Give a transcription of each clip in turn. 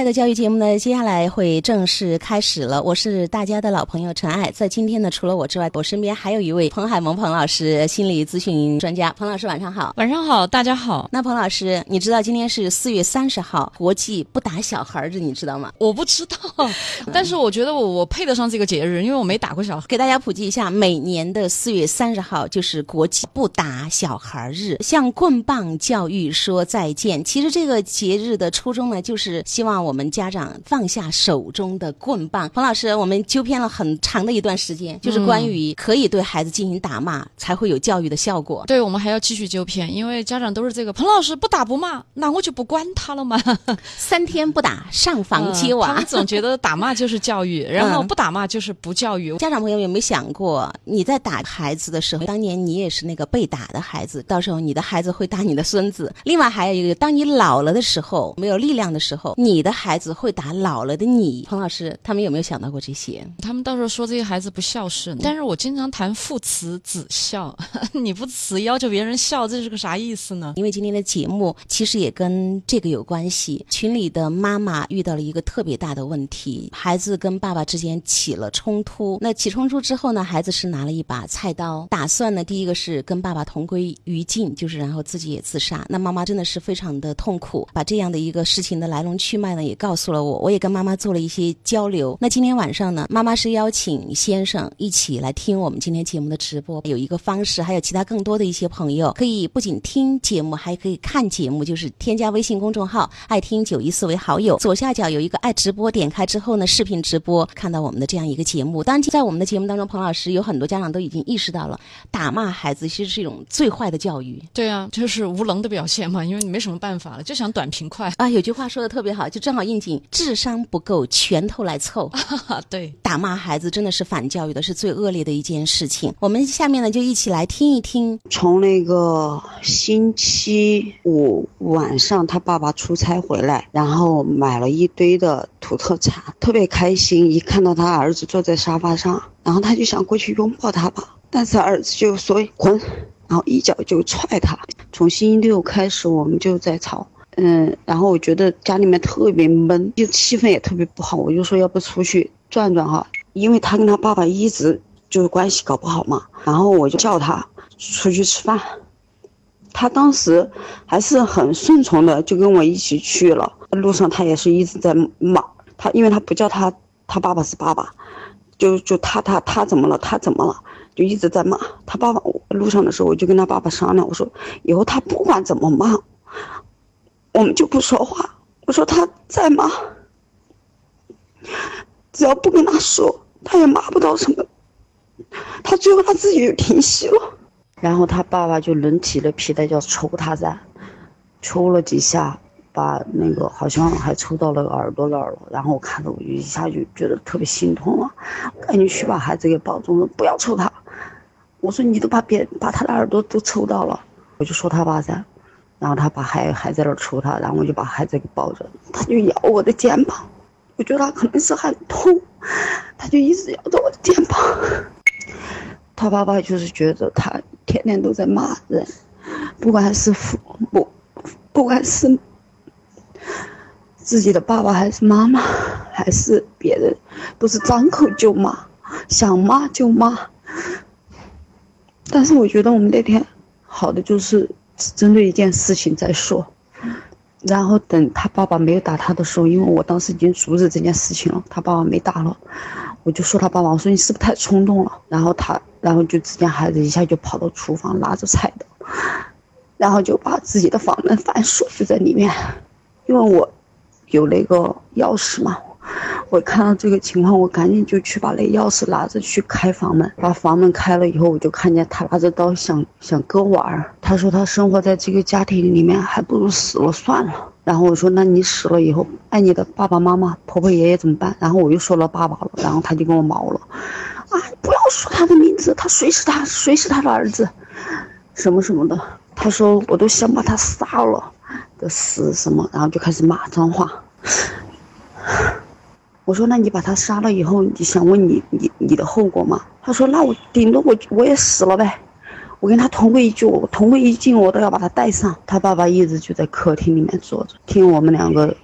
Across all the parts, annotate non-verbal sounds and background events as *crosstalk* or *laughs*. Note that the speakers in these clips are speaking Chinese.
爱的教育节目呢，接下来会正式开始了。我是大家的老朋友陈爱，在今天呢，除了我之外，我身边还有一位彭海萌彭老师，心理咨询专家。彭老师晚上好，晚上好，大家好。那彭老师，你知道今天是四月三十号，国际不打小孩日，你知道吗？我不知道，*laughs* 但是我觉得我我配得上这个节日，因为我没打过小孩。给大家普及一下，每年的四月三十号就是国际不打小孩日，向棍棒教育说再见。其实这个节日的初衷呢，就是希望我们家长放下手中的棍棒。彭老师，我们纠偏了很长的一段时间，就是关于可以对孩子进行打骂，才会有教育的效果。对，我们还要继续纠偏，因为家长都是这个。彭老师不打不骂，那我就不管他了吗？三天不打，上房揭瓦。他们总觉得打骂就是教育，*laughs* 然后不打骂就是不教育。家长朋友有没有想过，你在打孩子的时候，当年你也是那个被打的孩子，到时候你的孩子会打你的孙子。另外还有一个，当你老了的时候，没有力量的时候，你的孩子会打老了的你。彭老师，他们有没有想到过这些？他们到时候说这些孩子不孝顺，但是我经常谈父慈子孝，*laughs* 你不慈要求别人孝，这是个啥意思呢？因为今天的节目其实也跟这个有关系。群里的妈妈遇到了一个特别大的问题，孩子跟爸爸之间起了冲突。那起冲突之后呢，孩子是拿了一把菜刀，打算呢，第一个是跟爸爸同归于尽，就是然后自己也自杀。那妈妈真的是非常的痛苦，把这样的一个事情的来龙去脉呢也告诉了我，我也跟妈妈做了一些交流。那今天晚上呢，妈妈是邀请先生一起来听我们今天节目的直播，有一个方式，还有其他更多的一些朋友可以不仅听节目，还可以看节目，就是添加微信公众号“爱听九一四”为好友，左下角有一个爱直播，点开之后呢，视频直播看到我们的这样一个节目。当然，在我们的节目当中，彭老师有很多家长都已经意识到了，打骂孩子其实是一种最坏的教育。对啊，就是无能的表现嘛，因为你没什么办法了，就想短平快啊。有句话说的特别好，就正好应景：智商不够，拳头来凑。*laughs* 对，打骂孩子真的是反教育的，是最恶劣的一件事情。我们下面呢，就一起来听一听。从那个星期五晚上，他爸爸出差回来，然后买了一堆的土特产，特别开心。一看到他儿子坐在沙发上，然后他就想过去拥抱他吧，但是儿子就说滚，然后一脚就踹他。从星期六开始，我们就在吵。嗯，然后我觉得家里面特别闷，就气氛也特别不好。我就说要不出去转转哈，因为他跟他爸爸一直就是关系搞不好嘛。然后我就叫他出去吃饭，他当时还是很顺从的，就跟我一起去了。路上他也是一直在骂他，因为他不叫他他爸爸是爸爸，就就他他他怎么了？他怎么了？就一直在骂他爸爸。路上的时候我就跟他爸爸商量，我说以后他不管怎么骂。我们就不说话。我说他在吗，只要不跟他说，他也骂不到什么。他最后他自己就停息了。然后他爸爸就抡起了皮带就要抽他噻，抽了几下，把那个好像还抽到了耳朵那儿了。然后我看到我就一下就觉得特别心痛了，赶紧去把孩子给抱住了，不要抽他。我说你都把别把他的耳朵都抽到了，我就说他爸噻。然后他把孩还在那儿抽他，然后我就把孩子给抱着，他就咬我的肩膀，我觉得他可能是很痛，他就一直咬着我的肩膀。*laughs* 他爸爸就是觉得他天天都在骂人，不管是父母，不管是自己的爸爸还是妈妈，还是别人，都是张口就骂，想骂就骂。但是我觉得我们那天好的就是。针对一件事情再说，然后等他爸爸没有打他的时候，因为我当时已经阻止这件事情了，他爸爸没打了，我就说他爸爸，我说你是不是太冲动了？然后他，然后就只见孩子一下就跑到厨房拿着菜刀，然后就把自己的房门反锁就在里面，因为我有那个钥匙嘛。我看到这个情况，我赶紧就去把那钥匙拿着去开房门。把房门开了以后，我就看见他拿着刀想想割腕儿。他说他生活在这个家庭里面，还不如死了算了。然后我说那你死了以后，爱你的爸爸妈妈、婆婆、爷爷怎么办？然后我又说了爸爸了，然后他就跟我毛了，啊，不要说他的名字，他谁是他谁是他的儿子，什么什么的。他说我都想把他杀了的死什么，然后就开始骂脏话。我说：“那你把他杀了以后，你想问你你你的后果吗？”他说：“那我顶多我我也死了呗，我跟他同归于尽，我同归于尽，我都要把他带上。”他爸爸一直就在客厅里面坐着，听我们两个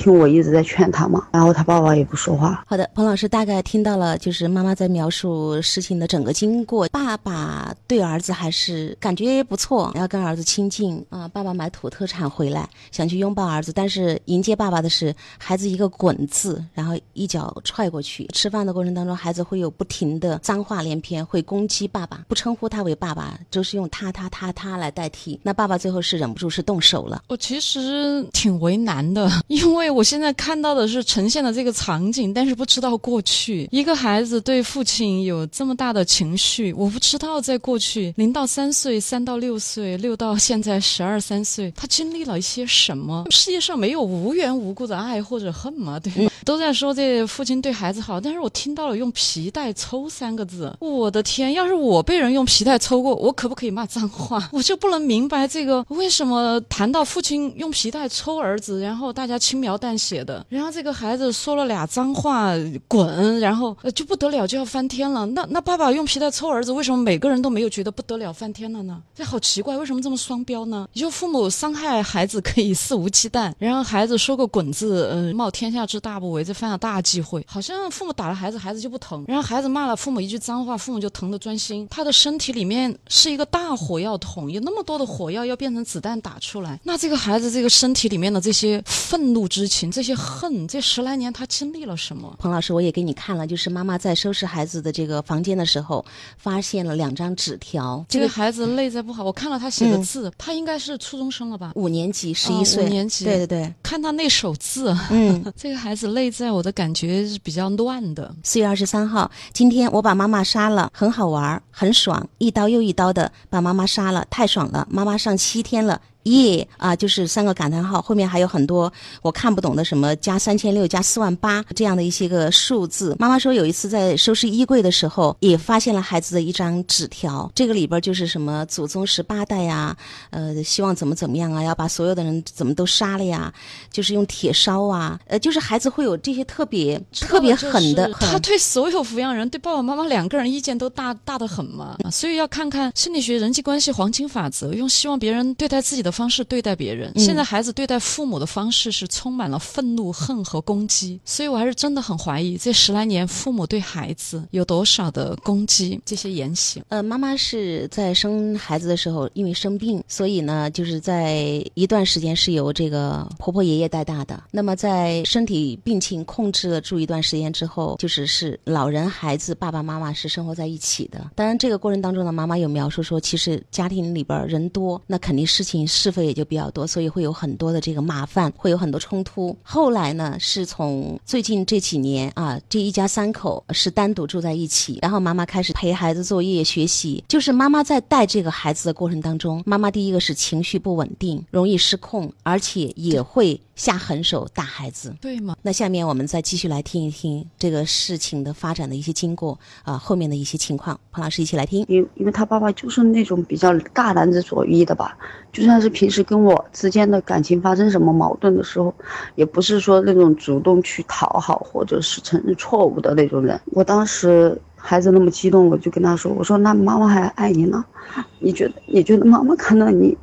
听我一直在劝他嘛，然后他爸爸也不说话。好的，彭老师大概听到了，就是妈妈在描述事情的整个经过。爸爸对儿子还是感觉不错，要跟儿子亲近啊。爸爸买土特产回来，想去拥抱儿子，但是迎接爸爸的是孩子一个“滚”字，然后一脚踹过去。吃饭的过程当中，孩子会有不停的脏话连篇，会攻击爸爸，不称呼他为爸爸，就是用他他他他来代替。那爸爸最后是忍不住是动手了。我其实挺为难的，*laughs* 因为我现在看到的是呈现的这个场景，但是不知道过去一个孩子对父亲有这么大的情绪，我不知道在过去零到三岁、三到六岁、六到现在十二三岁，他经历了一些什么？世界上没有无缘无故的爱或者恨嘛？对吧？都在说这父亲对孩子好，但是我听到了用皮带抽三个字，我的天！要是我被人用皮带抽过，我可不可以骂脏话？*laughs* 我就不能明白这个为什么谈到父亲用皮带抽儿子，然后大家轻描淡写的，然后这个孩子说了俩脏话，滚，然后就不得了就要翻天了。那那爸爸用皮带抽儿子，为什么每个人都没有觉得不得了翻天了呢？这好奇怪，为什么这么双标呢？就父母伤害孩子可以肆无忌惮，然后孩子说个滚字，嗯，冒天下之大不韪，这犯了大忌讳。好像父母打了孩子，孩子就不疼；然后孩子骂了父母一句脏话，父母就疼得钻心。他的身体里面是一个大火药桶，有那么多的火药要变成子弹打出来。那这个孩子这个身体里面的这些愤怒之情，这些恨，这十来年他经历了什么？彭老师，我也给你看了，就是妈妈在收拾孩子的这个房间的时候，发现了两张纸条。这个孩子内在不好，我看了他写的字，他应该是初中生了吧？五年级，十一岁，五年级。对对对，看他那手字，嗯，*laughs* 这个孩子内内在我的感觉是比较乱的。四月二十三号，今天我把妈妈杀了，很好玩，很爽，一刀又一刀的把妈妈杀了，太爽了，妈妈上七天了。耶啊，就是三个感叹号，后面还有很多我看不懂的，什么加三千六、加四万八这样的一些个数字。妈妈说有一次在收拾衣柜的时候，也发现了孩子的一张纸条，这个里边就是什么祖宗十八代呀，呃，希望怎么怎么样啊，要把所有的人怎么都杀了呀，就是用铁烧啊，呃，就是孩子会有这些特别特别狠的。*laughs* 他对所有抚养人，对爸爸妈妈两个人意见都大大的很嘛，所以要看看心理学人际关系黄金法则，用希望别人对待自己的。方式对待别人，现在孩子对待父母的方式是充满了愤怒、恨和攻击，所以我还是真的很怀疑这十来年父母对孩子有多少的攻击这些言行。呃，妈妈是在生孩子的时候因为生病，所以呢，就是在一段时间是由这个婆婆爷爷带大的。那么在身体病情控制了住一段时间之后，就是是老人孩子爸爸妈妈是生活在一起的。当然这个过程当中呢，妈妈有描述说，其实家庭里边人多，那肯定事情是。是非也就比较多，所以会有很多的这个麻烦，会有很多冲突。后来呢，是从最近这几年啊，这一家三口是单独住在一起，然后妈妈开始陪孩子作业学习。就是妈妈在带这个孩子的过程当中，妈妈第一个是情绪不稳定，容易失控，而且也会。下狠手打孩子，对吗？那下面我们再继续来听一听这个事情的发展的一些经过啊，后面的一些情况。彭老师一起来听。因因为他爸爸就是那种比较大男子主义的吧，就算是平时跟我之间的感情发生什么矛盾的时候，也不是说那种主动去讨好或者是承认错误的那种人。我当时孩子那么激动，我就跟他说：“我说那妈妈还爱你呢，*laughs* 你觉得你觉得妈妈看到你？”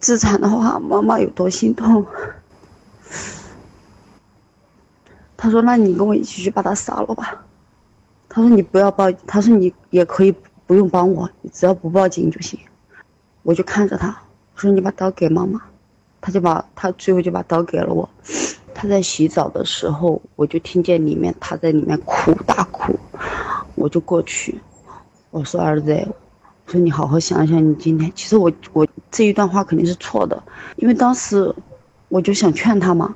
自残的话，妈妈有多心痛？他说：“那你跟我一起去把他杀了吧。”他说：“你不要报，他说你也可以不用帮我，你只要不报警就行。”我就看着他，我说：“你把刀给妈妈。”他就把他最后就把刀给了我。他在洗澡的时候，我就听见里面他在里面哭大哭，我就过去，我说：“儿子。”我说你好好想想，你今天其实我我这一段话肯定是错的，因为当时我就想劝他嘛。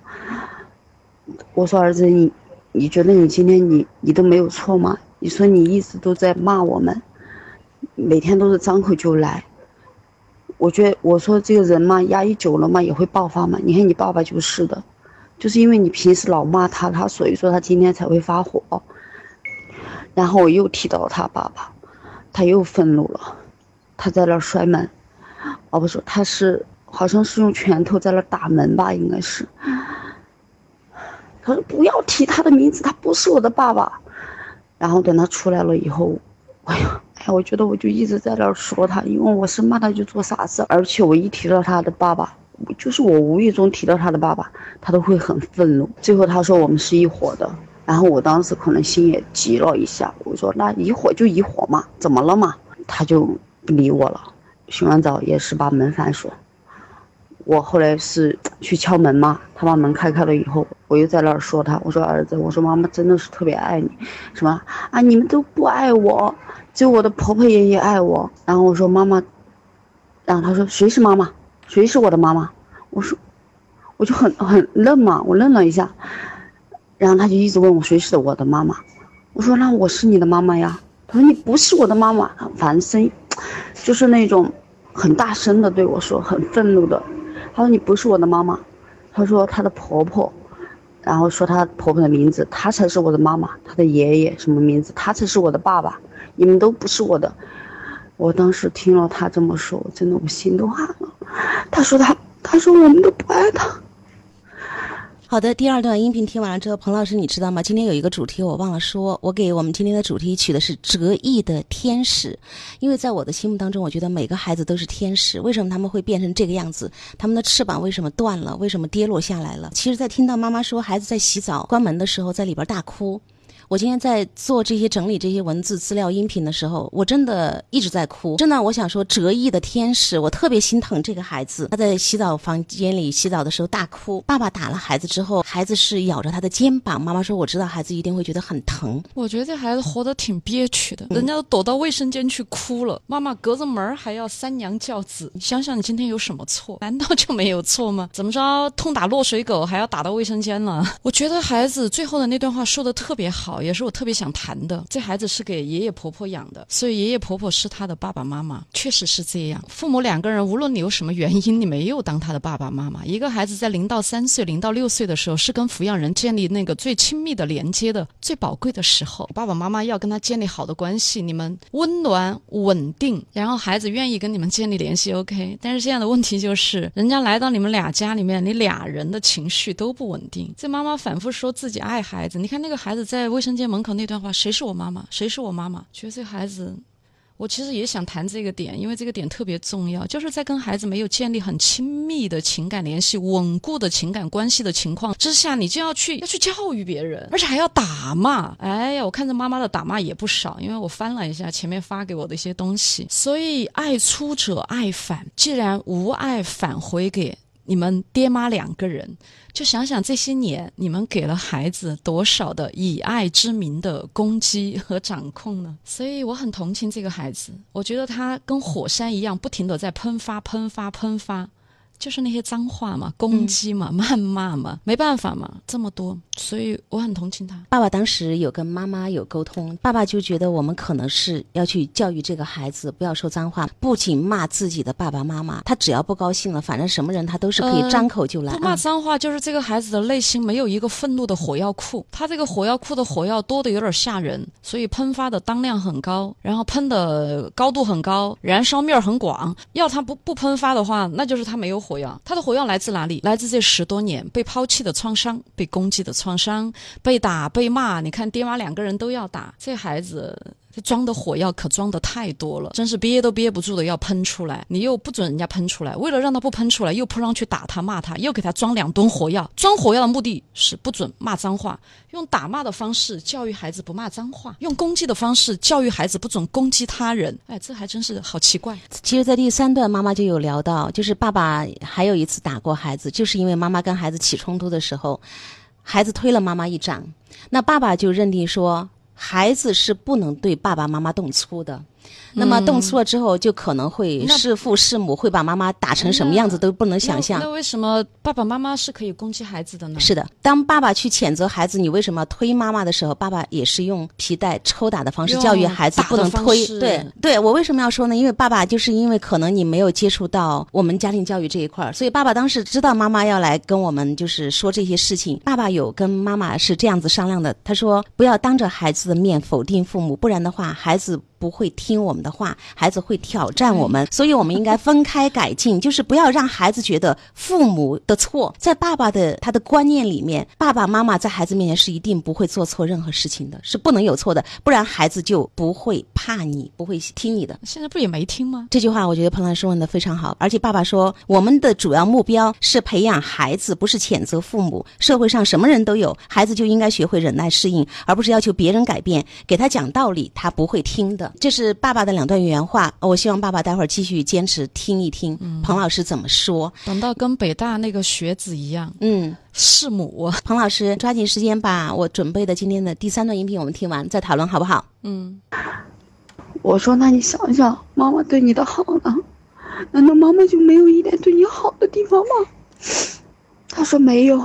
我说儿子，你你觉得你今天你你都没有错吗？你说你一直都在骂我们，每天都是张口就来。我觉得我说这个人嘛，压抑久了嘛也会爆发嘛。你看你爸爸就是的，就是因为你平时老骂他，他所以说他今天才会发火。然后我又提到他爸爸，他又愤怒了。他在那摔门，哦不是，他是好像是用拳头在那打门吧，应该是。他说不要提他的名字，他不是我的爸爸。然后等他出来了以后，哎呀，哎，我觉得我就一直在那儿说他，因为我是骂他就做傻事，而且我一提到他的爸爸，就是我无意中提到他的爸爸，他都会很愤怒。最后他说我们是一伙的，然后我当时可能心也急了一下，我说那一伙就一伙嘛，怎么了嘛？他就不理我了。洗完澡也是把门反锁。我后来是去敲门嘛，他把门开开了以后，我又在那儿说他，我说儿子，我说妈妈真的是特别爱你，什么啊你们都不爱我，只有我的婆婆爷爷爱我。然后我说妈妈，然后他说谁是妈妈？谁是我的妈妈？我说，我就很很愣嘛，我愣了一下，然后他就一直问我谁是我的妈妈，我说那我是你的妈妈呀。他说你不是我的妈妈，反声，就是那种很大声的对我说，很愤怒的。他说你不是我的妈妈，他说他的婆婆，然后说他婆婆的名字，她才是我的妈妈，他的爷爷什么名字，他才是我的爸爸，你们都不是我的。我当时听了他这么说，我真的我心都寒了。他说他，他说我们都不爱他。好的，第二段音频听完了之后，彭老师，你知道吗？今天有一个主题我忘了说，我给我们今天的主题取的是“折翼的天使”，因为在我的心目当中，我觉得每个孩子都是天使。为什么他们会变成这个样子？他们的翅膀为什么断了？为什么跌落下来了？其实，在听到妈妈说孩子在洗澡关门的时候，在里边大哭。我今天在做这些整理这些文字资料、音频的时候，我真的一直在哭。真的，我想说，折翼的天使，我特别心疼这个孩子。他在洗澡房间里洗澡的时候大哭。爸爸打了孩子之后，孩子是咬着他的肩膀。妈妈说：“我知道孩子一定会觉得很疼。”我觉得这孩子活得挺憋屈的，人家都躲到卫生间去哭了，妈妈隔着门还要三娘教子。你想想，你今天有什么错？难道就没有错吗？怎么着，痛打落水狗还要打到卫生间了？我觉得孩子最后的那段话说的特别好。也是我特别想谈的。这孩子是给爷爷婆婆养的，所以爷爷婆婆是他的爸爸妈妈，确实是这样。父母两个人，无论你有什么原因，你没有当他的爸爸妈妈。一个孩子在零到三岁、零到六岁的时候，是跟抚养人建立那个最亲密的连接的最宝贵的时候。爸爸妈妈要跟他建立好的关系，你们温暖稳定，然后孩子愿意跟你们建立联系。OK，但是现在的问题就是，人家来到你们俩家里面，你俩人的情绪都不稳定。这妈妈反复说自己爱孩子，你看那个孩子在卫。卫生间门口那段话，谁是我妈妈？谁是我妈妈？觉得这孩子，我其实也想谈这个点，因为这个点特别重要。就是在跟孩子没有建立很亲密的情感联系、稳固的情感关系的情况之下，你就要去要去教育别人，而且还要打骂。哎呀，我看着妈妈的打骂也不少，因为我翻了一下前面发给我的一些东西。所以爱出者爱返，既然无爱返回给你们爹妈两个人。就想想这些年，你们给了孩子多少的以爱之名的攻击和掌控呢？所以我很同情这个孩子，我觉得他跟火山一样，不停的在喷发、喷发、喷发。就是那些脏话嘛，攻击嘛，谩骂嘛，没办法嘛，这么多，所以我很同情他。爸爸当时有跟妈妈有沟通，爸爸就觉得我们可能是要去教育这个孩子，不要说脏话，不仅骂自己的爸爸妈妈，他只要不高兴了，反正什么人他都是可以张口就来。不骂脏话，就是这个孩子的内心没有一个愤怒的火药库，他这个火药库的火药多的有点吓人，所以喷发的当量很高，然后喷的高度很高，燃烧面很广。要他不不喷发的话，那就是他没有。火药，他的火药来自哪里？来自这十多年被抛弃的创伤，被攻击的创伤，被打被骂。你看，爹妈两个人都要打，这孩子。装的火药可装的太多了，真是憋都憋不住的要喷出来。你又不准人家喷出来，为了让他不喷出来，又扑上去打他骂他，又给他装两吨火药。装火药的目的是不准骂脏话，用打骂的方式教育孩子不骂脏话，用攻击的方式教育孩子不准攻击他人。哎，这还真是好奇怪。其实，在第三段妈妈就有聊到，就是爸爸还有一次打过孩子，就是因为妈妈跟孩子起冲突的时候，孩子推了妈妈一掌，那爸爸就认定说。孩子是不能对爸爸妈妈动粗的。那么动粗了之后，就可能会弑父弑母，会把妈妈打成什么样子都不能想象。那为什么爸爸妈妈是可以攻击孩子的呢？是的，当爸爸去谴责孩子你为什么推妈妈的时候，爸爸也是用皮带抽打的方式教育孩子不能推。对，对我为什么要说呢？因为爸爸就是因为可能你没有接触到我们家庭教育这一块儿，所以爸爸当时知道妈妈要来跟我们就是说这些事情，爸爸有跟妈妈是这样子商量的。他说不要当着孩子的面否定父母，不然的话孩子。不会听我们的话，孩子会挑战我们，所以我们应该分开改进，就是不要让孩子觉得父母的错，在爸爸的他的观念里面，爸爸妈妈在孩子面前是一定不会做错任何事情的，是不能有错的，不然孩子就不会怕你，不会听你的。现在不也没听吗？这句话我觉得彭老师问的非常好，而且爸爸说，我们的主要目标是培养孩子，不是谴责父母。社会上什么人都有，孩子就应该学会忍耐适应，而不是要求别人改变。给他讲道理，他不会听的。这是爸爸的两段原话，我希望爸爸待会儿继续坚持听一听彭老师怎么说。等到跟北大那个学子一样，嗯，弑母。*laughs* 彭老师抓紧时间把我准备的今天的第三段音频我们听完，再讨论好不好？嗯，我说那你想想，妈妈对你的好呢？难道妈妈就没有一点对你好的地方吗？他说没有。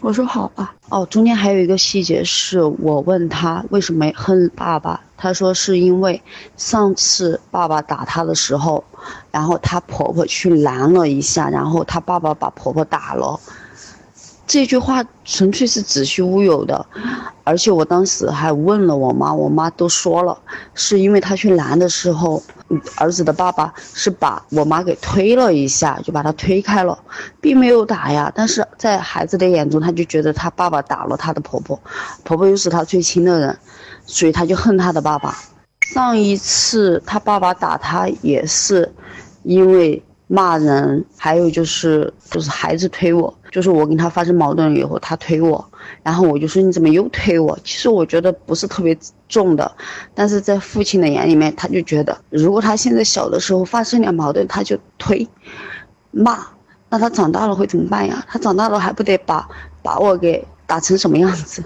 我说好吧。哦，中间还有一个细节是我问他为什么恨爸爸，他说是因为上次爸爸打他的时候，然后他婆婆去拦了一下，然后他爸爸把婆婆打了。这句话纯粹是子虚乌有的，而且我当时还问了我妈，我妈都说了，是因为他去拦的时候，儿子的爸爸是把我妈给推了一下，就把他推开了，并没有打呀。但是在孩子的眼中，他就觉得他爸爸打了他的婆婆，婆婆又是他最亲的人，所以他就恨他的爸爸。上一次他爸爸打他也是因为骂人，还有就是就是孩子推我。就是我跟他发生矛盾了以后，他推我，然后我就说你怎么又推我？其实我觉得不是特别重的，但是在父亲的眼里面，他就觉得如果他现在小的时候发生点矛盾，他就推，骂，那他长大了会怎么办呀？他长大了还不得把把我给打成什么样子？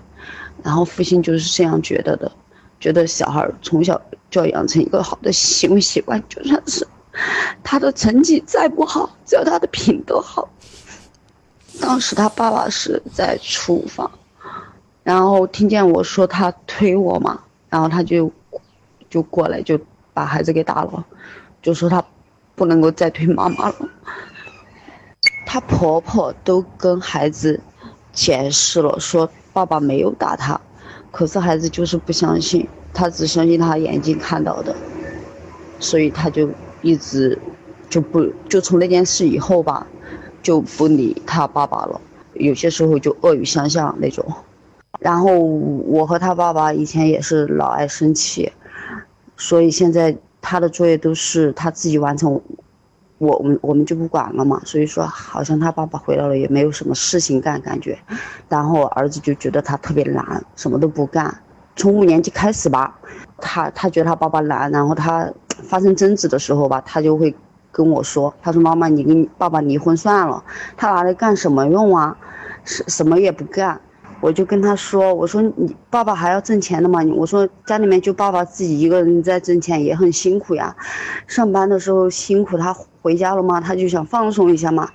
然后父亲就是这样觉得的，觉得小孩从小就要养成一个好的行为习惯，就算是他的成绩再不好，只要他的品德好。当时他爸爸是在厨房，然后听见我说他推我嘛，然后他就就过来就把孩子给打了，就说他不能够再推妈妈了。他婆婆都跟孩子解释了，说爸爸没有打他，可是孩子就是不相信，他只相信他眼睛看到的，所以他就一直就不就从那件事以后吧。就不理他爸爸了，有些时候就恶语相向那种。然后我和他爸爸以前也是老爱生气，所以现在他的作业都是他自己完成，我我们我们就不管了嘛。所以说，好像他爸爸回来了也没有什么事情干感觉。然后儿子就觉得他特别懒，什么都不干。从五年级开始吧，他他觉得他爸爸懒，然后他发生争执的时候吧，他就会。跟我说，他说：“妈妈，你跟爸爸离婚算了，他拿来干什么用啊？什什么也不干。”我就跟他说：“我说你爸爸还要挣钱的嘛？我说家里面就爸爸自己一个人在挣钱，也很辛苦呀。上班的时候辛苦，他回家了嘛，他就想放松一下嘛。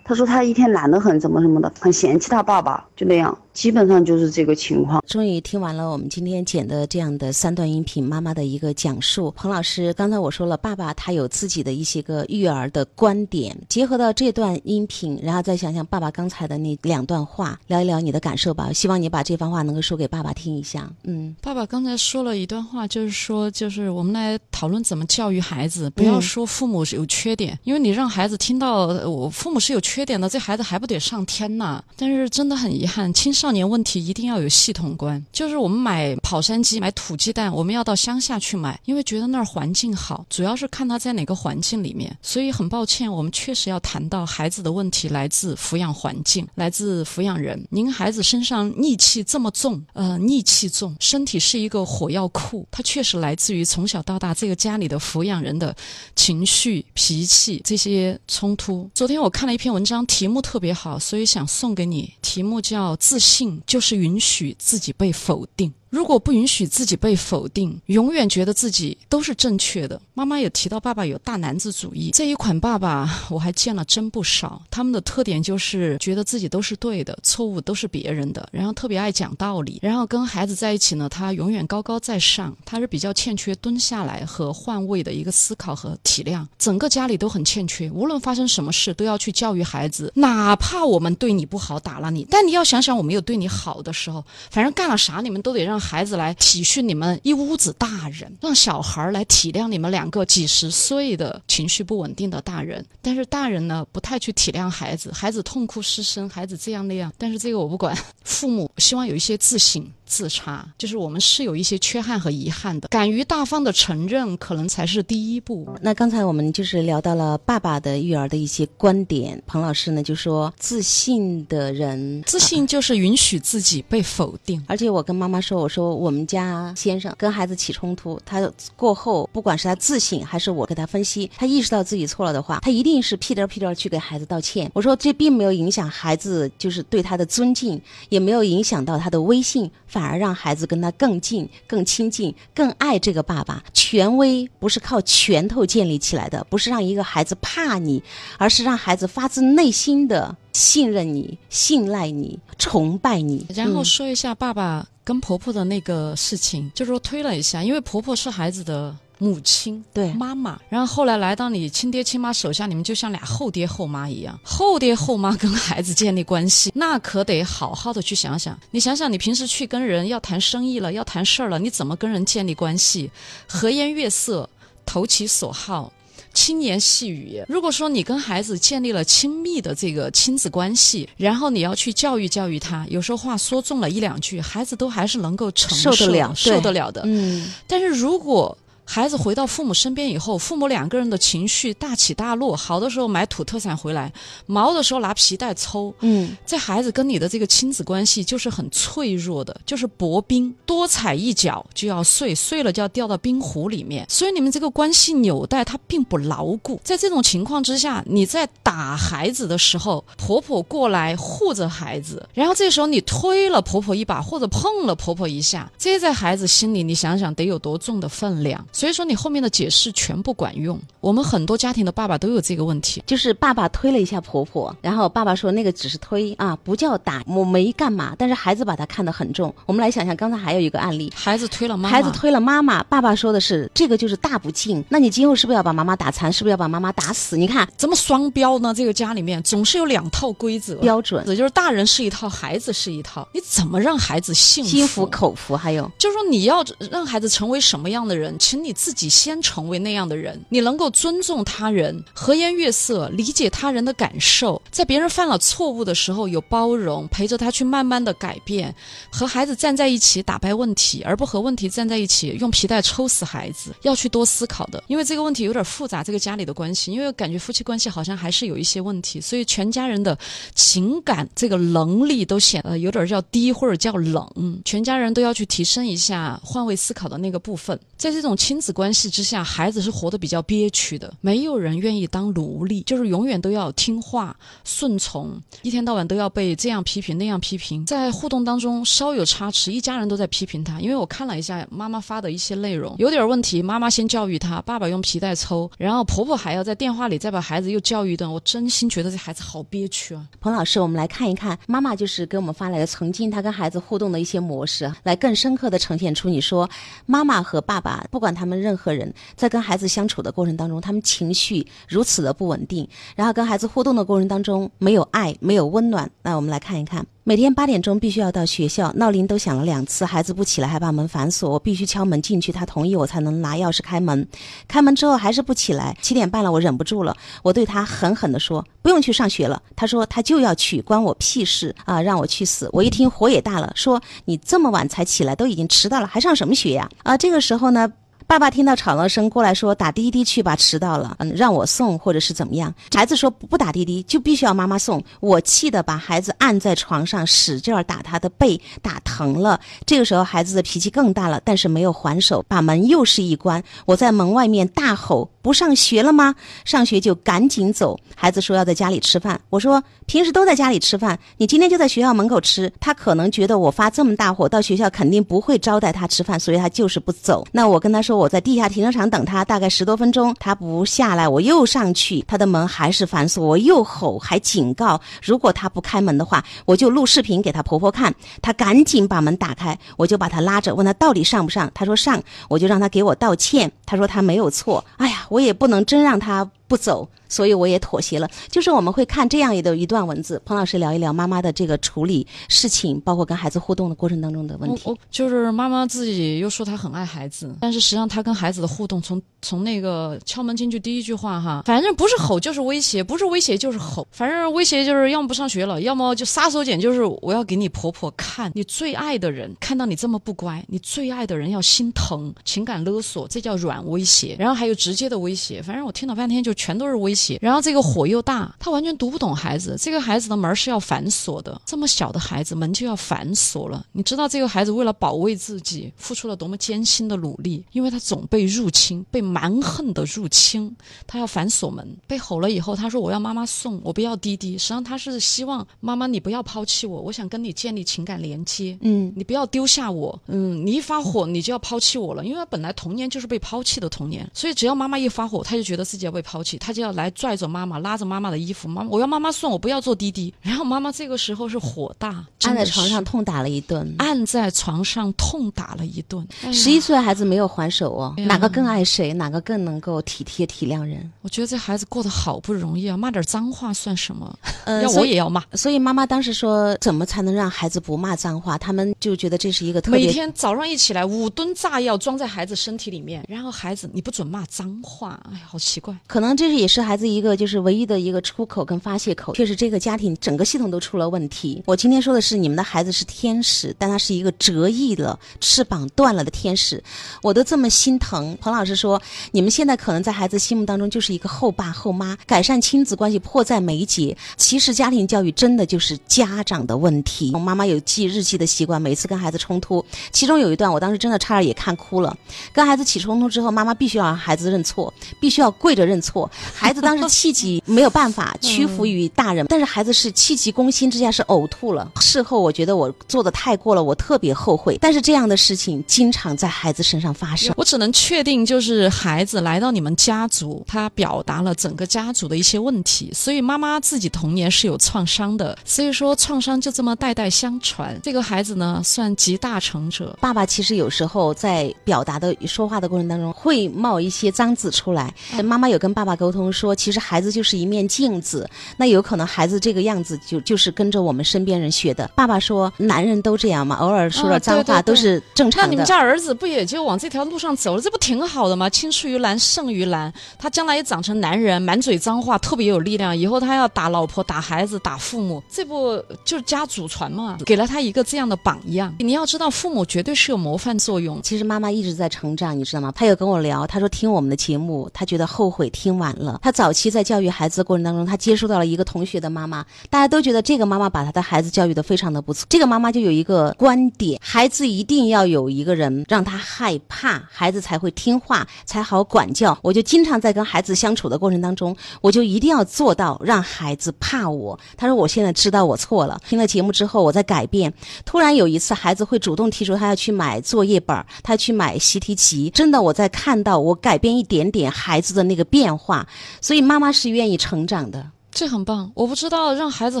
他说他一天懒得很，怎么什么的，很嫌弃他爸爸，就那样。”基本上就是这个情况。终于听完了我们今天剪的这样的三段音频，妈妈的一个讲述。彭老师，刚才我说了，爸爸他有自己的一些个育儿的观点，结合到这段音频，然后再想想爸爸刚才的那两段话，聊一聊你的感受吧。希望你把这番话能够说给爸爸听一下。嗯，爸爸刚才说了一段话，就是说，就是我们来讨论怎么教育孩子，不要说父母是有缺点，因为你让孩子听到我父母是有缺缺点的，这孩子还不得上天呐？但是真的很遗憾，青少。年问题一定要有系统观，就是我们买跑山鸡、买土鸡蛋，我们要到乡下去买，因为觉得那儿环境好，主要是看他在哪个环境里面。所以很抱歉，我们确实要谈到孩子的问题来自抚养环境，来自抚养人。您孩子身上逆气这么重，呃，逆气重，身体是一个火药库，它确实来自于从小到大这个家里的抚养人的情绪、脾气这些冲突。昨天我看了一篇文章，题目特别好，所以想送给你，题目叫自信。信就是允许自己被否定。如果不允许自己被否定，永远觉得自己都是正确的。妈妈也提到，爸爸有大男子主义。这一款爸爸 *laughs* 我还见了真不少。他们的特点就是觉得自己都是对的，错误都是别人的，然后特别爱讲道理。然后跟孩子在一起呢，他永远高高在上，他是比较欠缺蹲下来和换位的一个思考和体谅。整个家里都很欠缺，无论发生什么事都要去教育孩子，哪怕我们对你不好，打了你，但你要想想我没有对你好的时候，反正干了啥你们都得让。孩子来体恤你们一屋子大人，让小孩来体谅你们两个几十岁的情绪不稳定的大人。但是大人呢，不太去体谅孩子，孩子痛哭失声，孩子这样那样。但是这个我不管，父母希望有一些自省。自查，就是我们是有一些缺憾和遗憾的，敢于大方的承认，可能才是第一步。那刚才我们就是聊到了爸爸的育儿的一些观点，彭老师呢就说，自信的人，自信就是允许自己被否定。而且我跟妈妈说，我说我们家先生跟孩子起冲突，他过后不管是他自信还是我给他分析，他意识到自己错了的话，他一定是屁颠屁颠去给孩子道歉。我说这并没有影响孩子就是对他的尊敬，也没有影响到他的威信。反而让孩子跟他更近、更亲近、更爱这个爸爸。权威不是靠拳头建立起来的，不是让一个孩子怕你，而是让孩子发自内心的信任你、信赖你、崇拜你。然后说一下爸爸跟婆婆的那个事情，就是说推了一下，因为婆婆是孩子的。母亲对妈妈，然后后来来到你亲爹亲妈手下，你们就像俩后爹后妈一样。后爹后妈跟孩子建立关系，*laughs* 那可得好好的去想想。你想想，你平时去跟人要谈生意了，要谈事儿了，你怎么跟人建立关系？和颜悦色，投其所好，轻言细语。如果说你跟孩子建立了亲密的这个亲子关系，然后你要去教育教育他，有时候话说重了一两句，孩子都还是能够承受得了，受得了的。嗯，但是如果孩子回到父母身边以后，父母两个人的情绪大起大落，好的时候买土特产回来，毛的时候拿皮带抽。嗯，这孩子跟你的这个亲子关系就是很脆弱的，就是薄冰，多踩一脚就要碎，碎了就要掉到冰湖里面。所以你们这个关系纽带它并不牢固。在这种情况之下，你在打孩子的时候，婆婆过来护着孩子，然后这时候你推了婆婆一把或者碰了婆婆一下，这在孩子心里，你想想得有多重的分量。所以说你后面的解释全不管用。我们很多家庭的爸爸都有这个问题，就是爸爸推了一下婆婆，然后爸爸说那个只是推啊，不叫打，我没干嘛。但是孩子把他看得很重。我们来想想，刚才还有一个案例，孩子推了妈妈，孩子推了妈妈，爸爸说的是这个就是大不敬。那你今后是不是要把妈妈打残？是不是要把妈妈打死？你看怎么双标呢？这个家里面总是有两套规则标准，就是大人是一套，孩子是一套。你怎么让孩子幸福？心服口服？还有就是说你要让孩子成为什么样的人，请。你自己先成为那样的人，你能够尊重他人，和颜悦色，理解他人的感受，在别人犯了错误的时候有包容，陪着他去慢慢的改变，和孩子站在一起打败问题，而不和问题站在一起用皮带抽死孩子。要去多思考的，因为这个问题有点复杂，这个家里的关系，因为感觉夫妻关系好像还是有一些问题，所以全家人的情感这个能力都显呃有点叫低或者叫冷，全家人都要去提升一下换位思考的那个部分，在这种亲。亲子关系之下，孩子是活得比较憋屈的。没有人愿意当奴隶，就是永远都要听话、顺从，一天到晚都要被这样批评那样批评。在互动当中稍有差池，一家人都在批评他。因为我看了一下妈妈发的一些内容，有点问题。妈妈先教育他，爸爸用皮带抽，然后婆婆还要在电话里再把孩子又教育一顿。我真心觉得这孩子好憋屈啊！彭老师，我们来看一看妈妈就是给我们发来的曾经她跟孩子互动的一些模式，来更深刻的呈现出你说妈妈和爸爸不管他。他们任何人在跟孩子相处的过程当中，他们情绪如此的不稳定，然后跟孩子互动的过程当中没有爱，没有温暖。那我们来看一看。每天八点钟必须要到学校，闹铃都响了两次，孩子不起来，还把门反锁，我必须敲门进去，他同意我才能拿钥匙开门。开门之后还是不起来，七点半了，我忍不住了，我对他狠狠地说：“不用去上学了。”他说：“他就要去，关我屁事啊！让我去死！”我一听火也大了，说：“你这么晚才起来，都已经迟到了，还上什么学呀？”啊，这个时候呢。爸爸听到吵闹声过来，说打滴滴去吧，迟到了，嗯，让我送或者是怎么样？孩子说不打滴滴，就必须要妈妈送。我气得把孩子按在床上，使劲打他的背，打疼了。这个时候孩子的脾气更大了，但是没有还手，把门又是一关。我在门外面大吼：“不上学了吗？上学就赶紧走。”孩子说要在家里吃饭。我说平时都在家里吃饭，你今天就在学校门口吃。他可能觉得我发这么大火，到学校肯定不会招待他吃饭，所以他就是不走。那我跟他说。我我在地下停车场等他，大概十多分钟，他不下来，我又上去，他的门还是反锁，我又吼，还警告，如果他不开门的话，我就录视频给他婆婆看。他赶紧把门打开，我就把他拉着，问他到底上不上，他说上，我就让他给我道歉，他说他没有错。哎呀，我也不能真让他。不走，所以我也妥协了。就是我们会看这样一的一段文字，彭老师聊一聊妈妈的这个处理事情，包括跟孩子互动的过程当中的问题。我就是妈妈自己又说她很爱孩子，但是实际上她跟孩子的互动，从从那个敲门进去第一句话哈，反正不是吼就是威胁，不是威胁就是吼，反正威胁就是要么不上学了，要么就杀手锏就是我要给你婆婆看，你最爱的人看到你这么不乖，你最爱的人要心疼，情感勒索，这叫软威胁。然后还有直接的威胁，反正我听了半天就。全都是威胁，然后这个火又大，他完全读不懂孩子。这个孩子的门是要反锁的，这么小的孩子门就要反锁了。你知道这个孩子为了保卫自己付出了多么艰辛的努力，因为他总被入侵，被蛮横的入侵，他要反锁门。被吼了以后，他说我要妈妈送，我不要滴滴。实际上他是希望妈妈你不要抛弃我，我想跟你建立情感连接。嗯，你不要丢下我。嗯，你一发火你就要抛弃我了，因为他本来童年就是被抛弃的童年，所以只要妈妈一发火，他就觉得自己要被抛弃。他就要来拽着妈妈，拉着妈妈的衣服，妈妈我要妈妈送我，不要坐滴滴。然后妈妈这个时候是火大，按在床上痛打了一顿，按在床上痛打了一顿。十一岁的孩子没有还手哦，哪个更爱谁？哪个更能够体贴体谅人？我觉得这孩子过得好不容易啊，骂点脏话算什么？要我也要骂。所以妈妈当时说，怎么才能让孩子不骂脏话？他们就觉得这是一个特别。每天早上一起来，五吨炸药装在孩子身体里面，然后孩子你不准骂脏话，哎呀，好奇怪。可能这是也是孩子一个就是唯一的一个出口跟发泄口，确实这个家庭整个系统都出了问题。我今天说的是你们的孩子是天使，但他是一个折翼了、翅膀断了的天使，我都这么心疼。彭老师说，你们现在可能在孩子心目当中就是一个后爸后妈，改善亲子关系迫在眉睫。其实家庭教育真的就是家长的问题。我妈妈有记日记的习惯，每次跟孩子冲突，其中有一段我当时真的差点也看哭了。跟孩子起冲突之后，妈妈必须要让孩子认错，必须要跪着认错。孩子当时。气急没有办法屈服于大人，但是孩子是气急攻心之下是呕吐了。事后我觉得我做的太过了，我特别后悔。但是这样的事情经常在孩子身上发生。我只能确定，就是孩子来到你们家族，他表达了整个家族的一些问题，所以妈妈自己童年是有创伤的，所以说创伤就这么代代相传。这个孩子呢，算集大成者。爸爸其实有时候在表达的说话的过程当中会冒一些脏字出来，妈妈有跟爸爸沟通说，其实。孩子就是一面镜子，那有可能孩子这个样子就就是跟着我们身边人学的。爸爸说，男人都这样嘛，偶尔说点脏话都是正常的。那你们家儿子不也就往这条路上走了？这不挺好的吗？青出于蓝胜于蓝，他将来也长成男人，满嘴脏话，特别有力量。以后他要打老婆、打孩子、打父母，这不就是家祖传嘛？给了他一个这样的榜样。你要知道，父母绝对是有模范作用。其实妈妈一直在成长，你知道吗？她有跟我聊，她说听我们的节目，她觉得后悔听晚了。他早期。在教育孩子的过程当中，他接触到了一个同学的妈妈，大家都觉得这个妈妈把他的孩子教育的非常的不错。这个妈妈就有一个观点：孩子一定要有一个人让他害怕，孩子才会听话，才好管教。我就经常在跟孩子相处的过程当中，我就一定要做到让孩子怕我。他说：“我现在知道我错了，听了节目之后我在改变。”突然有一次，孩子会主动提出他要去买作业本，他去买习题集。真的，我在看到我改变一点点孩子的那个变化，所以妈妈。是愿意成长的。这很棒，我不知道让孩子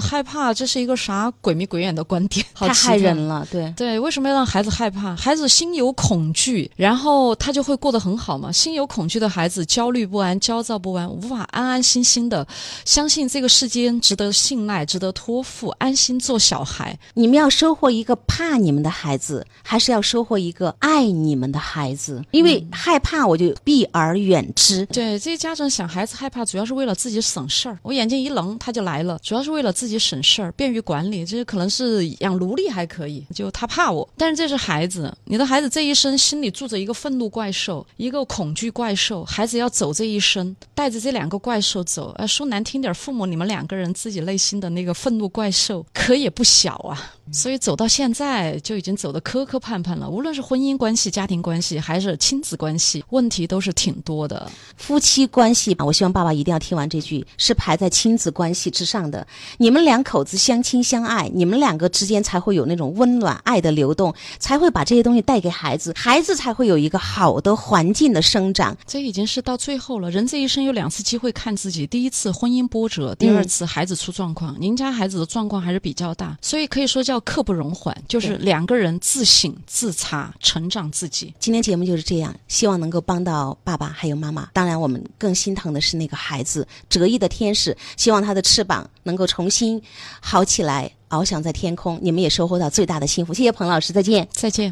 害怕这是一个啥鬼迷鬼眼的观点，*laughs* 太害人了。对对，为什么要让孩子害怕？孩子心有恐惧，然后他就会过得很好嘛。心有恐惧的孩子，焦虑不安、焦躁不安，无法安安心心的相信这个世间值得信赖、值得托付，安心做小孩。你们要收获一个怕你们的孩子，还是要收获一个爱你们的孩子？因为害怕，我就避而远之。对这些家长想孩子害怕，主要是为了自己省事儿。我眼睛。一冷他就来了，主要是为了自己省事儿，便于管理。这可能是养奴隶还可以，就他怕我。但是这是孩子，你的孩子这一生心里住着一个愤怒怪兽，一个恐惧怪兽。孩子要走这一生，带着这两个怪兽走。呃，说难听点，父母你们两个人自己内心的那个愤怒怪兽可也不小啊。所以走到现在就已经走得磕磕绊绊了。无论是婚姻关系、家庭关系，还是亲子关系，问题都是挺多的。夫妻关系，我希望爸爸一定要听完这句，是排在亲。亲子关系之上的。你们两口子相亲相爱，你们两个之间才会有那种温暖爱的流动，才会把这些东西带给孩子，孩子才会有一个好的环境的生长。这已经是到最后了。人这一生有两次机会看自己：第一次婚姻波折，第二次孩子出状况。您家孩子的状况还是比较大，所以可以说叫刻不容缓，就是两个人自省、自查、成长自己。今天节目就是这样，希望能够帮到爸爸还有妈妈。当然，我们更心疼的是那个孩子，折翼的天使，希望它的翅膀能够重新好起来，翱翔在天空。你们也收获到最大的幸福。谢谢彭老师，再见。再见。